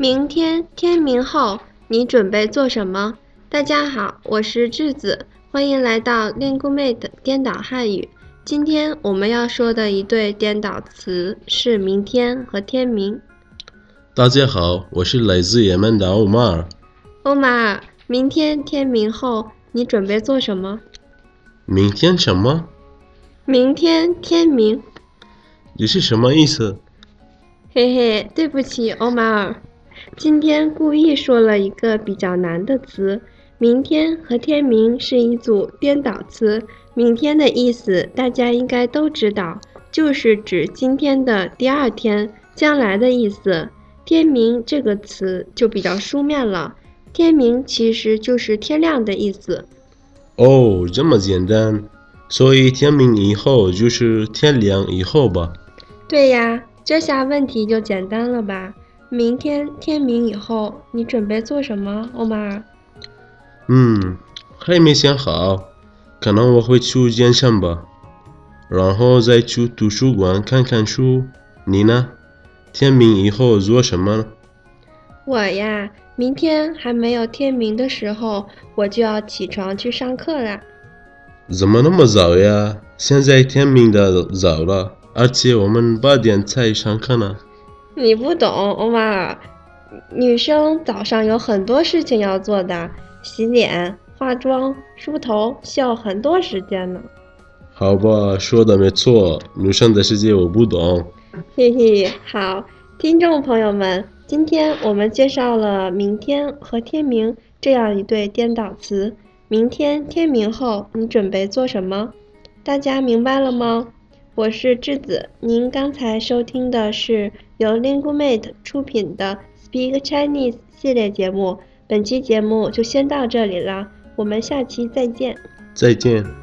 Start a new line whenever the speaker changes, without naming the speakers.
明天天明后，你准备做什么？大家好，我是智子，欢迎来到 LinguMate 颠倒汉语。今天我们要说的一对颠倒词是“明天”和“天明”。
大家好，我是来自也门的欧马尔。
欧马尔，明天天明后，你准备做什么？
明天什么？
明天天明。
你是什么意思？
嘿嘿，对不起，欧马尔，今天故意说了一个比较难的词。明天和天明是一组颠倒词。明天的意思大家应该都知道，就是指今天的第二天，将来的意思。天明这个词就比较书面了，天明其实就是天亮的意思。
哦，这么简单，所以天明以后就是天亮以后吧？
对呀。这下问题就简单了吧？明天天明以后，你准备做什么，欧马尔？
嗯，还没想好，可能我会去健身吧，然后再去图书馆看看书。你呢？天明以后做什么？
我呀，明天还没有天明的时候，我就要起床去上课了。
怎么那么早呀？现在天明的早了。而且我们八点才上课呢。
你不懂，欧玛尔，女生早上有很多事情要做的，洗脸、化妆、梳头，需要很多时间呢。
好吧，说的没错，女生的世界我不懂。
嘿嘿，好，听众朋友们，今天我们介绍了“明天”和“天明”这样一对颠倒词。明天天明后，你准备做什么？大家明白了吗？我是智子，您刚才收听的是由 LinguMate 出品的 Speak Chinese 系列节目。本期节目就先到这里了，我们下期再见。
再见。